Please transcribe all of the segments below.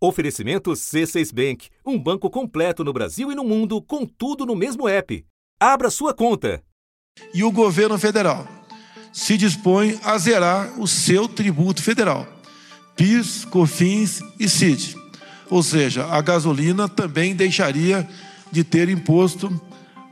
Oferecimento C6 Bank, um banco completo no Brasil e no mundo, com tudo no mesmo app. Abra sua conta. E o governo federal se dispõe a zerar o seu tributo federal, PIS, COFINS e CID. Ou seja, a gasolina também deixaria de ter imposto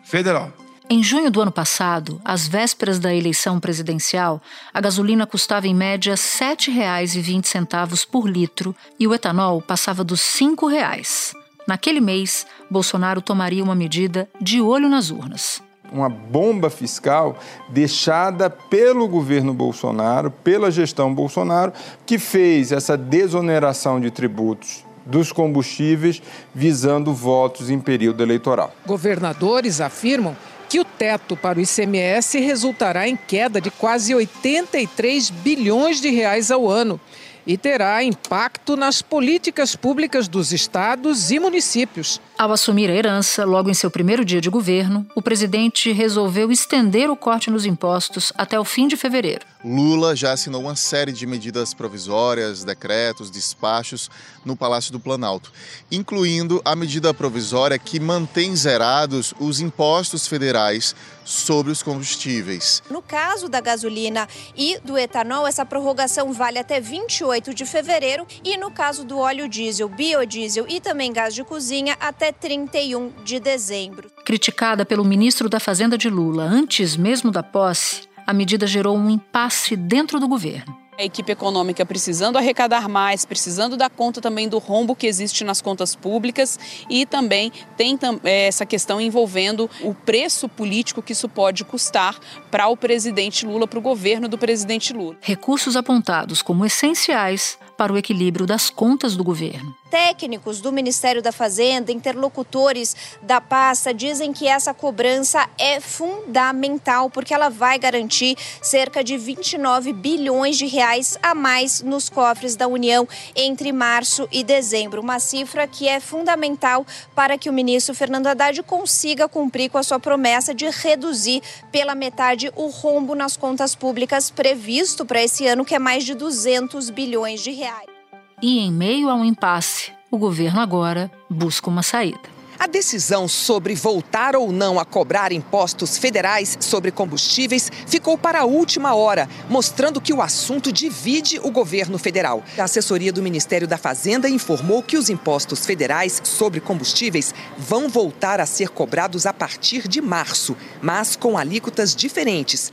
federal. Em junho do ano passado, às vésperas da eleição presidencial, a gasolina custava em média R$ 7,20 por litro e o etanol passava dos R$ 5,00. Naquele mês, Bolsonaro tomaria uma medida de olho nas urnas. Uma bomba fiscal deixada pelo governo Bolsonaro, pela gestão Bolsonaro, que fez essa desoneração de tributos dos combustíveis visando votos em período eleitoral. Governadores afirmam que o teto para o ICMS resultará em queda de quase 83 bilhões de reais ao ano e terá impacto nas políticas públicas dos estados e municípios. Ao assumir a herança, logo em seu primeiro dia de governo, o presidente resolveu estender o corte nos impostos até o fim de fevereiro. Lula já assinou uma série de medidas provisórias, decretos, despachos no Palácio do Planalto, incluindo a medida provisória que mantém zerados os impostos federais sobre os combustíveis. No caso da gasolina e do etanol, essa prorrogação vale até 28 de fevereiro e no caso do óleo diesel, biodiesel e também gás de cozinha até 31 de dezembro. Criticada pelo ministro da Fazenda de Lula antes mesmo da posse, a medida gerou um impasse dentro do governo. A equipe econômica precisando arrecadar mais, precisando dar conta também do rombo que existe nas contas públicas e também tem é, essa questão envolvendo o preço político que isso pode custar para o presidente Lula, para o governo do presidente Lula. Recursos apontados como essenciais para o equilíbrio das contas do governo. Técnicos do Ministério da Fazenda, interlocutores da pasta, dizem que essa cobrança é fundamental porque ela vai garantir cerca de 29 bilhões de reais a mais nos cofres da União entre março e dezembro. Uma cifra que é fundamental para que o ministro Fernando Haddad consiga cumprir com a sua promessa de reduzir pela metade o rombo nas contas públicas previsto para esse ano, que é mais de 200 bilhões de reais. E em meio a um impasse, o governo agora busca uma saída. A decisão sobre voltar ou não a cobrar impostos federais sobre combustíveis ficou para a última hora, mostrando que o assunto divide o governo federal. A assessoria do Ministério da Fazenda informou que os impostos federais sobre combustíveis vão voltar a ser cobrados a partir de março, mas com alíquotas diferentes.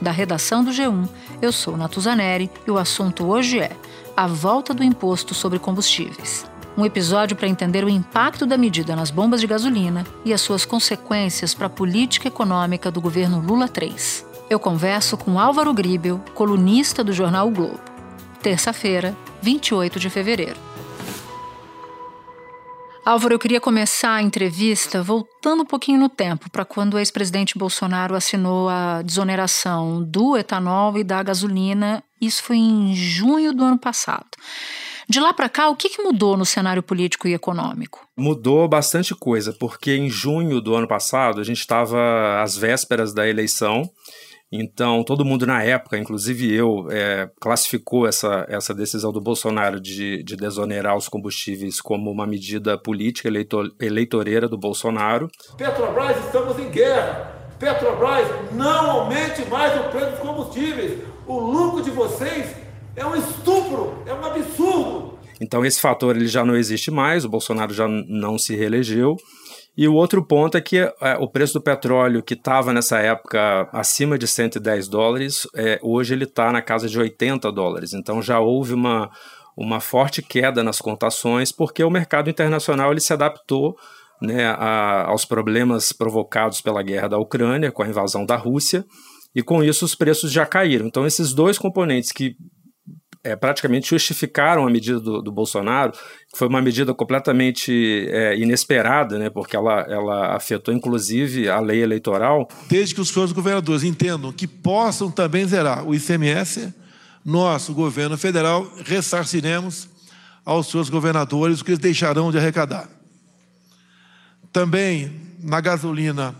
Da redação do G1, eu sou Natuzaneri e o assunto hoje é a volta do imposto sobre combustíveis. Um episódio para entender o impacto da medida nas bombas de gasolina e as suas consequências para a política econômica do governo Lula III. Eu converso com Álvaro Gribel, colunista do jornal o Globo. Terça-feira, 28 de fevereiro. Álvaro, eu queria começar a entrevista voltando um pouquinho no tempo, para quando o ex-presidente Bolsonaro assinou a desoneração do etanol e da gasolina. Isso foi em junho do ano passado. De lá para cá, o que, que mudou no cenário político e econômico? Mudou bastante coisa, porque em junho do ano passado a gente estava às vésperas da eleição então, todo mundo na época, inclusive eu, é, classificou essa, essa decisão do Bolsonaro de, de desonerar os combustíveis como uma medida política eleitor, eleitoreira do Bolsonaro. Petrobras, estamos em guerra. Petrobras, não aumente mais o preço dos combustíveis. O lucro de vocês é um estupro, é um absurdo. Então, esse fator ele já não existe mais, o Bolsonaro já não se reelegeu. E o outro ponto é que é, o preço do petróleo, que estava nessa época acima de 110 dólares, é, hoje ele está na casa de 80 dólares. Então já houve uma, uma forte queda nas contações, porque o mercado internacional ele se adaptou né, a, aos problemas provocados pela guerra da Ucrânia, com a invasão da Rússia, e com isso os preços já caíram. Então, esses dois componentes que é, praticamente justificaram a medida do, do, Bolsonaro, que foi uma medida completamente é, inesperada, né, porque ela, ela afetou inclusive a lei eleitoral. Desde que os senhores governadores entendam que possam também zerar o ICMS, nós, o governo federal, ressarciremos aos seus governadores o que eles deixarão de arrecadar. Também na gasolina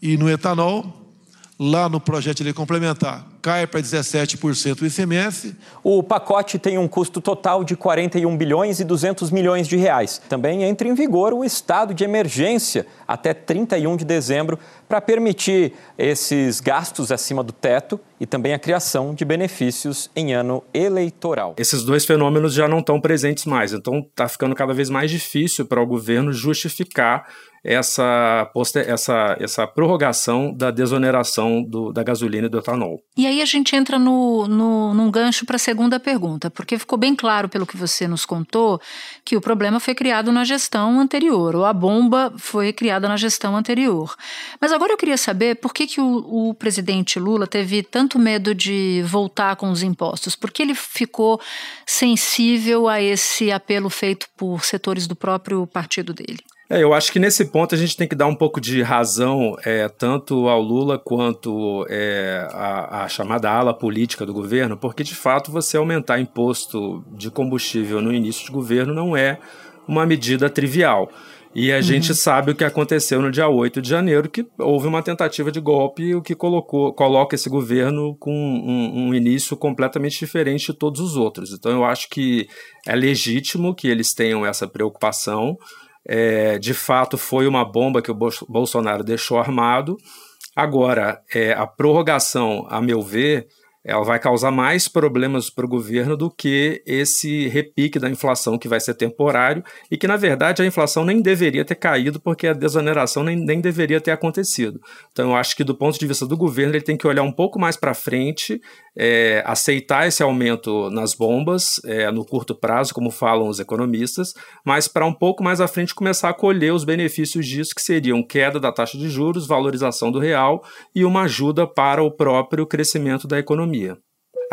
e no etanol, lá no projeto de lei complementar cai para 17% o ICMS. O pacote tem um custo total de 41 bilhões e 200 milhões de reais. Também entra em vigor o estado de emergência até 31 de dezembro para permitir esses gastos acima do teto e também a criação de benefícios em ano eleitoral. Esses dois fenômenos já não estão presentes mais, então está ficando cada vez mais difícil para o governo justificar essa, essa, essa prorrogação da desoneração do, da gasolina e do etanol. E aí a gente entra no, no, num gancho para a segunda pergunta, porque ficou bem claro pelo que você nos contou que o problema foi criado na gestão anterior, ou a bomba foi criada na gestão anterior. Mas agora eu queria saber por que, que o, o presidente Lula teve tanto medo de voltar com os impostos, porque ele ficou sensível a esse apelo feito por setores do próprio partido dele. É, eu acho que nesse ponto a gente tem que dar um pouco de razão é, tanto ao Lula quanto é, a, chamada ala política do governo, porque de fato você aumentar imposto de combustível no início de governo não é uma medida trivial. E a uhum. gente sabe o que aconteceu no dia 8 de janeiro, que houve uma tentativa de golpe, o que colocou, coloca esse governo com um, um, início completamente diferente de todos os outros. Então eu acho que é legítimo que eles tenham essa preocupação é, de fato foi uma bomba que o Bolsonaro deixou armado. Agora, é, a prorrogação, a meu ver, ela vai causar mais problemas para o governo do que esse repique da inflação que vai ser temporário e que, na verdade, a inflação nem deveria ter caído porque a desoneração nem, nem deveria ter acontecido. Então, eu acho que, do ponto de vista do governo, ele tem que olhar um pouco mais para frente, é, aceitar esse aumento nas bombas é, no curto prazo, como falam os economistas, mas para um pouco mais à frente começar a colher os benefícios disso, que seriam queda da taxa de juros, valorização do real e uma ajuda para o próprio crescimento da economia economia.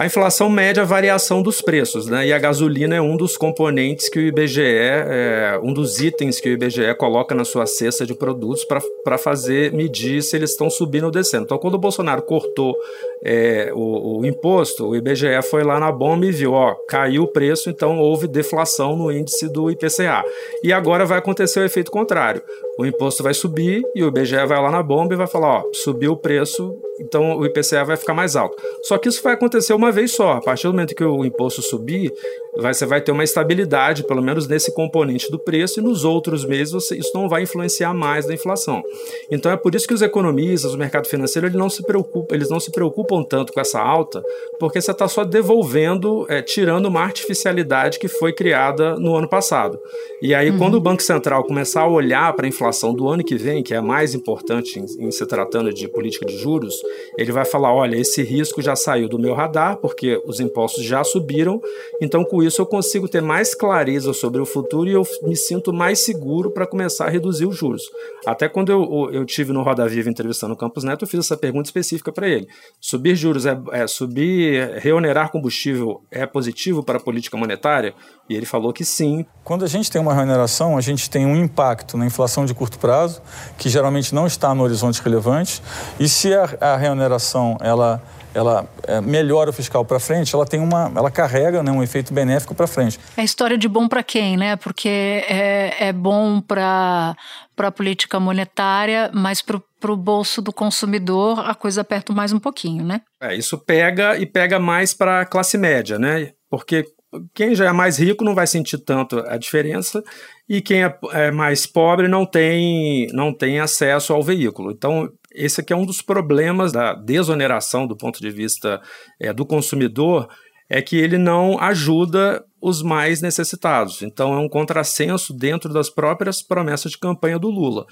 A inflação mede a variação dos preços, né? E a gasolina é um dos componentes que o IBGE, é, um dos itens que o IBGE coloca na sua cesta de produtos para fazer medir se eles estão subindo ou descendo. Então, quando o Bolsonaro cortou é, o, o, imposto, o IBGE foi lá na bomba e viu, ó, caiu o preço, então houve deflação no índice do IPCA. E agora vai acontecer o efeito contrário. O imposto vai subir e o IBGE vai lá na bomba e vai falar, ó, subiu o preço, então o IPCA vai ficar mais alto. Só que isso vai acontecer uma vez só. A partir do momento que o imposto subir, vai, você vai ter uma estabilidade, pelo menos nesse componente do preço, e nos outros meses você, isso não vai influenciar mais da inflação. Então é por isso que os economistas, o mercado financeiro, eles não se preocupam, eles não se preocupam tanto com essa alta, porque você está só devolvendo, é, tirando uma artificialidade que foi criada no ano passado. E aí, uhum. quando o Banco Central começar a olhar para a inflação do ano que vem, que é a mais importante em, em se tratando de política de juros, ele vai falar: olha, esse risco já saiu do meu radar, porque os impostos já subiram, então com isso eu consigo ter mais clareza sobre o futuro e eu me sinto mais seguro para começar a reduzir os juros. Até quando eu, eu tive no Roda Viva entrevistando o Campos Neto, eu fiz essa pergunta específica para ele: subir juros é, é subir, reonerar combustível é positivo para a política monetária? E ele falou que sim. Quando a gente tem uma reoneração, a gente tem um impacto na inflação de curto prazo, que geralmente não está no horizonte relevante, e se a, a reoneração ela ela é, melhora o fiscal para frente, ela tem uma, ela carrega né, um efeito benéfico para frente. É história de bom para quem, né? Porque é, é bom para para a política monetária, mas para o bolso do consumidor a coisa aperta mais um pouquinho, né? É, isso pega e pega mais para a classe média, né? Porque quem já é mais rico não vai sentir tanto a diferença e quem é, é mais pobre não tem, não tem acesso ao veículo. Então, esse aqui é um dos problemas da desoneração do ponto de vista é, do consumidor, é que ele não ajuda os mais necessitados. Então é um contrassenso dentro das próprias promessas de campanha do Lula.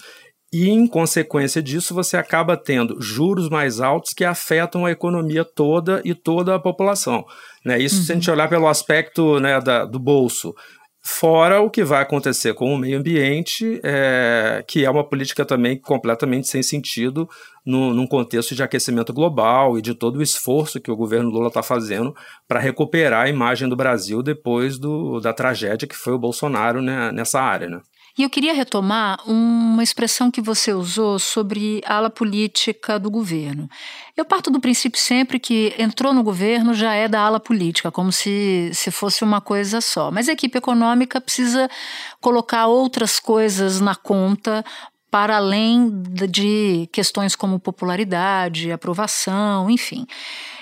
E, em consequência disso, você acaba tendo juros mais altos que afetam a economia toda e toda a população. Né? Isso uhum. se a gente uhum. olhar pelo aspecto né, da, do bolso. Fora o que vai acontecer com o meio ambiente, é, que é uma política também completamente sem sentido no, num contexto de aquecimento global e de todo o esforço que o governo Lula está fazendo para recuperar a imagem do Brasil depois do, da tragédia que foi o Bolsonaro né, nessa área. Né? E eu queria retomar uma expressão que você usou sobre a ala política do governo. Eu parto do princípio sempre que entrou no governo já é da ala política, como se, se fosse uma coisa só. Mas a equipe econômica precisa colocar outras coisas na conta para além de questões como popularidade, aprovação, enfim.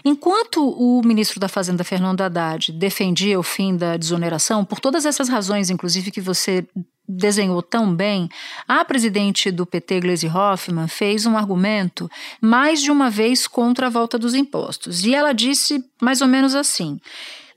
Enquanto o ministro da Fazenda, Fernando Haddad, defendia o fim da desoneração, por todas essas razões, inclusive que você desenhou tão bem, a presidente do PT, Gleisi Hoffmann, fez um argumento mais de uma vez contra a volta dos impostos. E ela disse mais ou menos assim: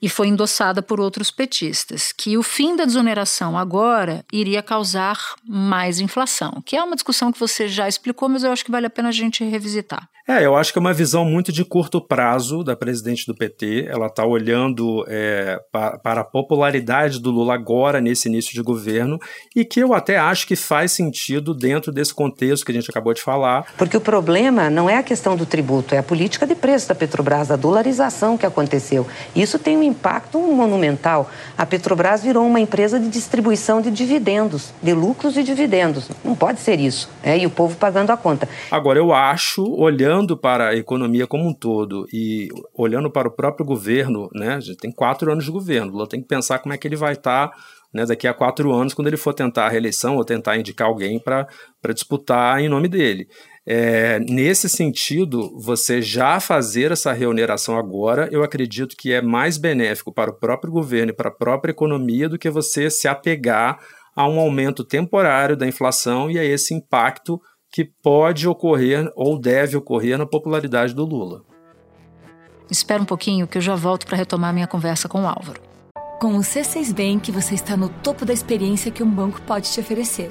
e foi endossada por outros petistas, que o fim da desoneração agora iria causar mais inflação, que é uma discussão que você já explicou, mas eu acho que vale a pena a gente revisitar. É, eu acho que é uma visão muito de curto prazo da presidente do PT. Ela está olhando é, para, para a popularidade do Lula agora, nesse início de governo, e que eu até acho que faz sentido dentro desse contexto que a gente acabou de falar. Porque o problema não é a questão do tributo, é a política de preço da Petrobras, a dolarização que aconteceu. Isso tem um impacto monumental. A Petrobras virou uma empresa de distribuição de dividendos, de lucros e dividendos. Não pode ser isso. É, e o povo pagando a conta. Agora, eu acho, olhando olhando para a economia como um todo e olhando para o próprio governo, né? A gente tem quatro anos de governo. Lula tem que pensar como é que ele vai estar tá, né, daqui a quatro anos, quando ele for tentar a reeleição ou tentar indicar alguém para disputar em nome dele. É, nesse sentido, você já fazer essa reoneração agora, eu acredito que é mais benéfico para o próprio governo e para a própria economia do que você se apegar a um aumento temporário da inflação e a esse impacto que pode ocorrer ou deve ocorrer na popularidade do Lula. Espera um pouquinho que eu já volto para retomar minha conversa com o Álvaro. Com o C6 Bank, você está no topo da experiência que um banco pode te oferecer.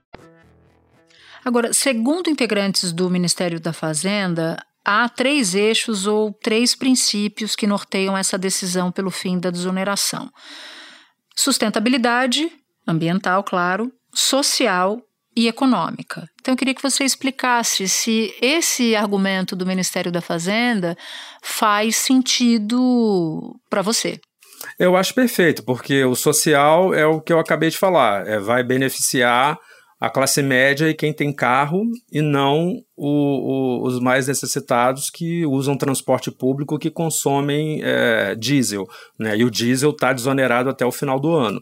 Agora, segundo integrantes do Ministério da Fazenda, há três eixos ou três princípios que norteiam essa decisão pelo fim da desoneração: sustentabilidade, ambiental, claro, social e econômica. Então, eu queria que você explicasse se esse argumento do Ministério da Fazenda faz sentido para você. Eu acho perfeito, porque o social é o que eu acabei de falar, é, vai beneficiar a classe média e quem tem carro e não o, o, os mais necessitados que usam transporte público que consomem é, diesel. Né? E o diesel está desonerado até o final do ano.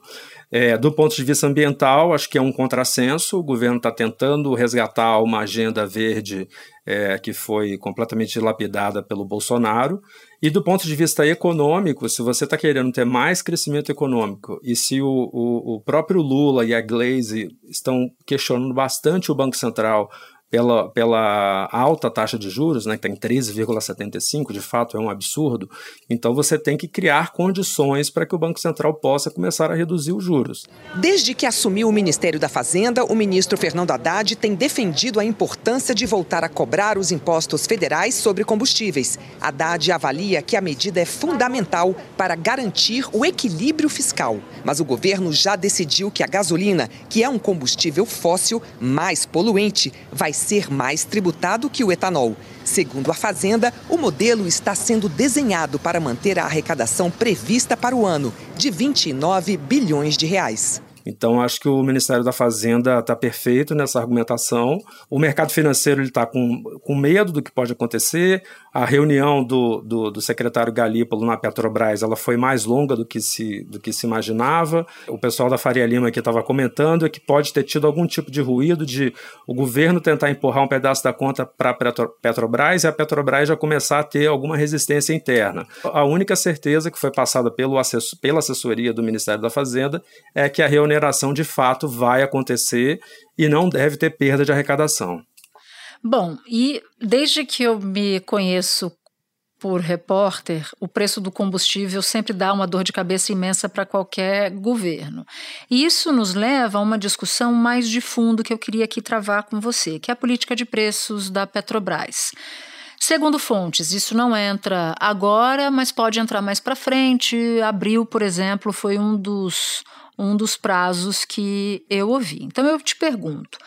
É, do ponto de vista ambiental, acho que é um contrassenso. O governo está tentando resgatar uma agenda verde é, que foi completamente dilapidada pelo Bolsonaro. E do ponto de vista econômico, se você está querendo ter mais crescimento econômico e se o, o, o próprio Lula e a Glaze estão questionando bastante o Banco Central pela, pela alta taxa de juros, né, que está em 13,75, de fato é um absurdo, então você tem que criar condições para que o Banco Central possa começar a reduzir os juros. Desde que assumiu o Ministério da Fazenda, o ministro Fernando Haddad tem defendido a importância de voltar a cobrar os impostos federais sobre combustíveis. Haddad avalia que a medida é fundamental para garantir o equilíbrio fiscal. Mas o governo já decidiu que a gasolina, que é um combustível fóssil mais poluente, vai ser mais tributado que o etanol. Segundo a Fazenda, o modelo está sendo desenhado para manter a arrecadação prevista para o ano, de 29 bilhões de reais. Então, acho que o Ministério da Fazenda está perfeito nessa argumentação. O mercado financeiro está com, com medo do que pode acontecer. A reunião do, do, do, secretário Galípolo na Petrobras ela foi mais longa do que se, do que se imaginava. O pessoal da Faria Lima que estava comentando que pode ter tido algum tipo de ruído de o governo tentar empurrar um pedaço da conta para a Petrobras e a Petrobras já começar a ter alguma resistência interna. A única certeza que foi passada pelo assessor, pela assessoria do Ministério da Fazenda é que a reoneração de fato vai acontecer e não deve ter perda de arrecadação. Bom, e desde que eu me conheço por repórter, o preço do combustível sempre dá uma dor de cabeça imensa para qualquer governo. E isso nos leva a uma discussão mais de fundo que eu queria aqui travar com você, que é a política de preços da Petrobras. Segundo fontes, isso não entra agora, mas pode entrar mais para frente. Abril, por exemplo, foi um dos um dos prazos que eu ouvi. Então eu te pergunto: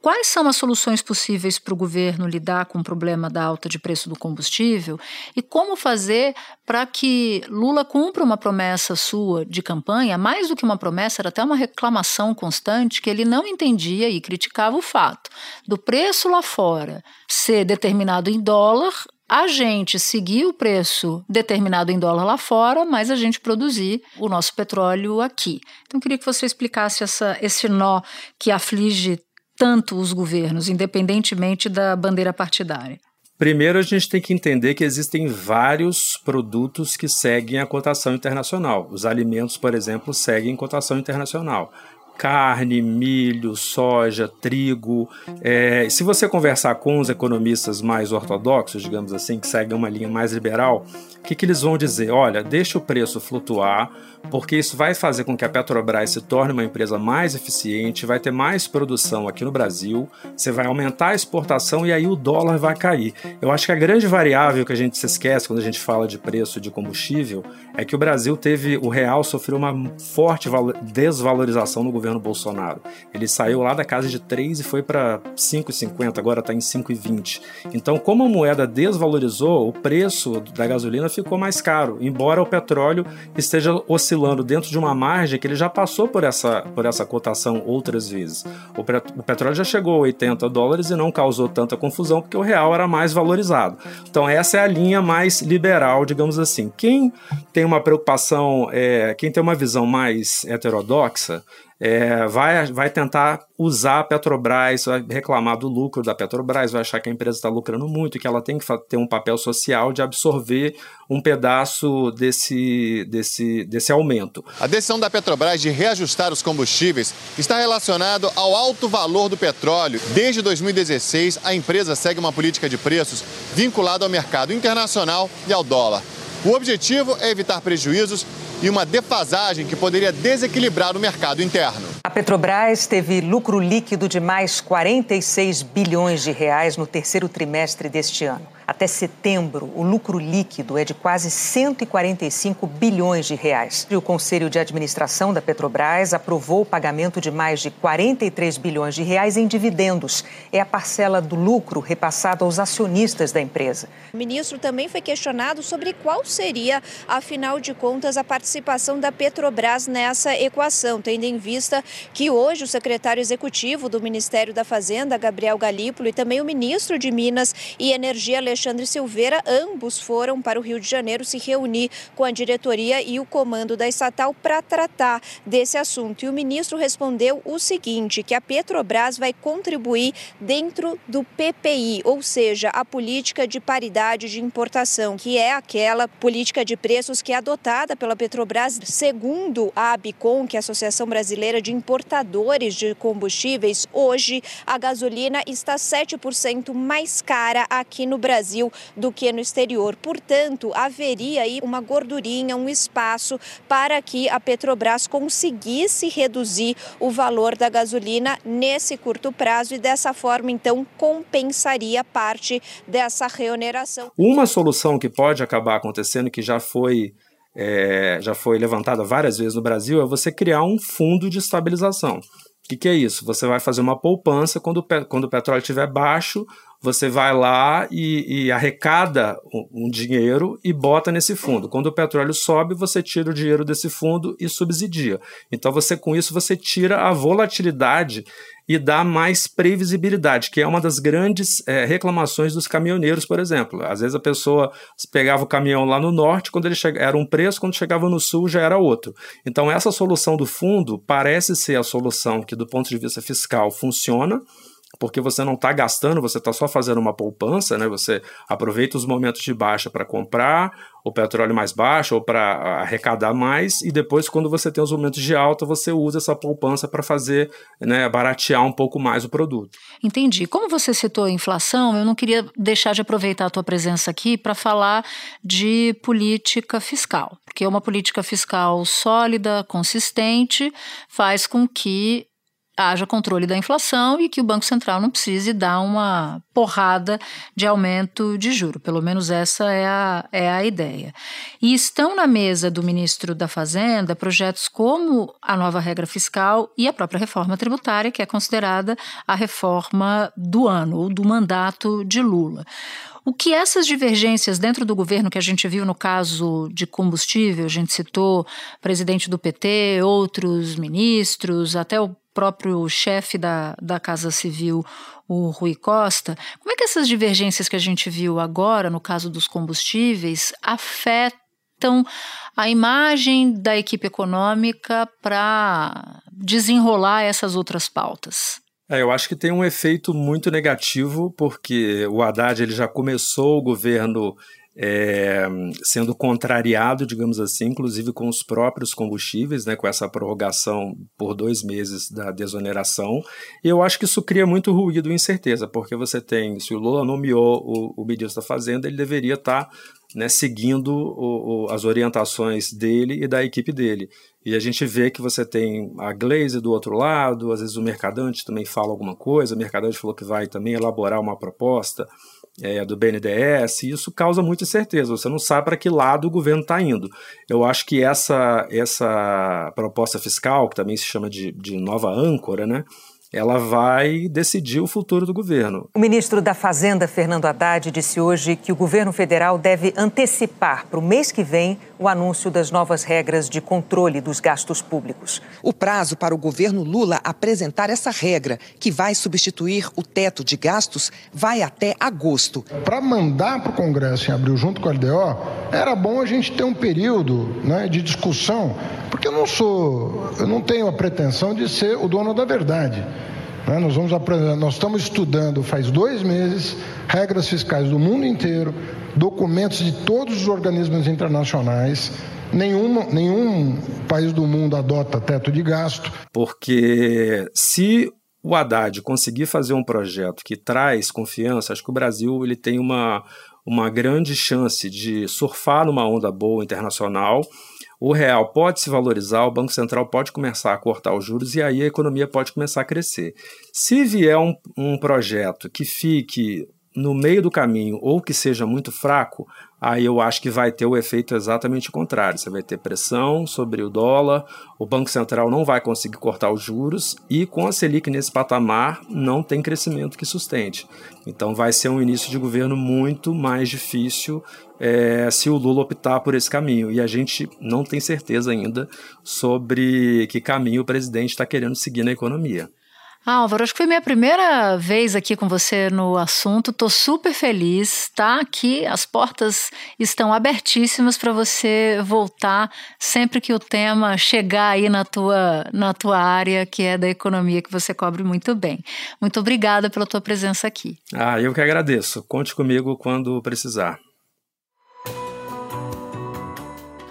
quais são as soluções possíveis para o governo lidar com o problema da alta de preço do combustível e como fazer para que Lula cumpra uma promessa sua de campanha, mais do que uma promessa, era até uma reclamação constante que ele não entendia e criticava o fato do preço lá fora ser determinado em dólar a gente seguir o preço determinado em dólar lá fora, mas a gente produzir o nosso petróleo aqui. Então, queria que você explicasse essa, esse nó que aflige tanto os governos, independentemente da bandeira partidária. Primeiro, a gente tem que entender que existem vários produtos que seguem a cotação internacional. Os alimentos, por exemplo, seguem cotação internacional carne, milho, soja, trigo. É, se você conversar com os economistas mais ortodoxos, digamos assim, que seguem uma linha mais liberal, o que, que eles vão dizer? Olha, deixa o preço flutuar, porque isso vai fazer com que a Petrobras se torne uma empresa mais eficiente, vai ter mais produção aqui no Brasil, você vai aumentar a exportação e aí o dólar vai cair. Eu acho que a grande variável que a gente se esquece quando a gente fala de preço de combustível é que o Brasil teve, o real sofreu uma forte desvalorização no governo Bolsonaro. Ele saiu lá da casa de 3 e foi para 5,50, agora está em 5,20. Então, como a moeda desvalorizou, o preço da gasolina ficou mais caro, embora o petróleo esteja oscilando dentro de uma margem que ele já passou por essa, por essa cotação outras vezes. O, o petróleo já chegou a 80 dólares e não causou tanta confusão porque o real era mais valorizado. Então, essa é a linha mais liberal, digamos assim. Quem tem uma preocupação, é, quem tem uma visão mais heterodoxa, é, vai, vai tentar usar a Petrobras, vai reclamar do lucro da Petrobras, vai achar que a empresa está lucrando muito, que ela tem que ter um papel social de absorver um pedaço desse, desse, desse aumento. A decisão da Petrobras de reajustar os combustíveis está relacionado ao alto valor do petróleo. Desde 2016, a empresa segue uma política de preços vinculada ao mercado internacional e ao dólar. O objetivo é evitar prejuízos e uma defasagem que poderia desequilibrar o mercado interno. A Petrobras teve lucro líquido de mais 46 bilhões de reais no terceiro trimestre deste ano. Até setembro, o lucro líquido é de quase 145 bilhões de reais. E o Conselho de Administração da Petrobras aprovou o pagamento de mais de 43 bilhões de reais em dividendos. É a parcela do lucro repassado aos acionistas da empresa. O ministro também foi questionado sobre qual seria, afinal de contas, a participação da Petrobras nessa equação, tendo em vista que hoje o secretário executivo do Ministério da Fazenda, Gabriel Galípolo, e também o ministro de Minas e Energia, Alexandre Silveira, ambos foram para o Rio de Janeiro se reunir com a diretoria e o comando da estatal para tratar desse assunto. E o ministro respondeu o seguinte: que a Petrobras vai contribuir dentro do PPI, ou seja, a política de paridade de importação, que é aquela política de preços que é adotada pela Petrobras, segundo a ABICOM, que é a Associação Brasileira de Importadores de Combustíveis. Hoje, a gasolina está 7% mais cara aqui no Brasil. Do que no exterior. Portanto, haveria aí uma gordurinha, um espaço para que a Petrobras conseguisse reduzir o valor da gasolina nesse curto prazo e dessa forma, então, compensaria parte dessa reoneração. Uma solução que pode acabar acontecendo, que já foi é, já foi levantada várias vezes no Brasil, é você criar um fundo de estabilização. O que, que, é isso? Você vai fazer uma poupança quando, quando o petróleo estiver baixo, você vai lá e, e arrecada um, um, dinheiro e bota nesse fundo. Quando o petróleo sobe, você tira o dinheiro desse fundo e subsidia. Então você com isso você tira a volatilidade e dá mais previsibilidade, que é uma das grandes é, reclamações dos caminhoneiros, por exemplo. Às vezes a pessoa pegava o caminhão lá no norte, quando ele chega, era um preço, quando chegava no sul já era outro. Então essa solução do fundo parece ser a solução que do ponto de vista fiscal funciona, porque você não está gastando, você está só fazendo uma poupança, né? Você aproveita os momentos de baixa para comprar o petróleo mais baixo ou para arrecadar mais, e depois, quando você tem os momentos de alta, você usa essa poupança para fazer, né, baratear um pouco mais o produto. Entendi. Como você citou inflação, eu não queria deixar de aproveitar a tua presença aqui para falar de política fiscal, porque uma política fiscal sólida, consistente, faz com que haja controle da inflação e que o Banco Central não precise dar uma porrada de aumento de juro. Pelo menos essa é a, é a ideia. E estão na mesa do ministro da Fazenda projetos como a nova regra fiscal e a própria reforma tributária, que é considerada a reforma do ano ou do mandato de Lula. O que essas divergências dentro do governo que a gente viu no caso de combustível, a gente citou presidente do PT, outros ministros, até o próprio chefe da, da Casa Civil, o Rui Costa, como é que essas divergências que a gente viu agora, no caso dos combustíveis, afetam a imagem da equipe econômica para desenrolar essas outras pautas? É, eu acho que tem um efeito muito negativo, porque o Haddad ele já começou o governo é, sendo contrariado, digamos assim, inclusive com os próprios combustíveis, né, com essa prorrogação por dois meses da desoneração. E eu acho que isso cria muito ruído e incerteza, porque você tem, se o Lula nomeou o, o ministro da Fazenda, ele deveria estar né, seguindo o, o, as orientações dele e da equipe dele. E a gente vê que você tem a Glaze do outro lado, às vezes o Mercadante também fala alguma coisa, o Mercadante falou que vai também elaborar uma proposta é, do BNDES, e isso causa muita incerteza. Você não sabe para que lado o governo está indo. Eu acho que essa, essa proposta fiscal, que também se chama de, de nova âncora, né? Ela vai decidir o futuro do governo. O ministro da Fazenda, Fernando Haddad, disse hoje que o governo federal deve antecipar para o mês que vem o anúncio das novas regras de controle dos gastos públicos. O prazo para o governo Lula apresentar essa regra, que vai substituir o teto de gastos, vai até agosto. Para mandar para o Congresso em abril, junto com a LDO, era bom a gente ter um período né, de discussão, porque eu não sou, eu não tenho a pretensão de ser o dono da verdade. Né? Nós, vamos nós estamos estudando faz dois meses regras fiscais do mundo inteiro, documentos de todos os organismos internacionais. Nenhum, nenhum país do mundo adota teto de gasto. Porque se o Haddad conseguir fazer um projeto que traz confiança, acho que o Brasil ele tem uma, uma grande chance de surfar numa onda boa internacional o real pode se valorizar, o Banco Central pode começar a cortar os juros e aí a economia pode começar a crescer. Se vier um, um projeto que fique no meio do caminho ou que seja muito fraco, aí eu acho que vai ter o efeito exatamente contrário. Você vai ter pressão sobre o dólar, o Banco Central não vai conseguir cortar os juros e com a Selic nesse patamar não tem crescimento que sustente. Então vai ser um início de governo muito mais difícil é, se o Lula optar por esse caminho. E a gente não tem certeza ainda sobre que caminho o presidente está querendo seguir na economia. Álvaro, acho que foi minha primeira vez aqui com você no assunto. Tô super feliz, tá? Aqui as portas estão abertíssimas para você voltar sempre que o tema chegar aí na tua, na tua área, que é da economia, que você cobre muito bem. Muito obrigada pela tua presença aqui. Ah, eu que agradeço. Conte comigo quando precisar.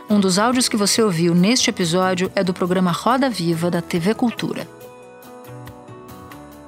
Um dos áudios que você ouviu neste episódio é do programa Roda Viva da TV Cultura.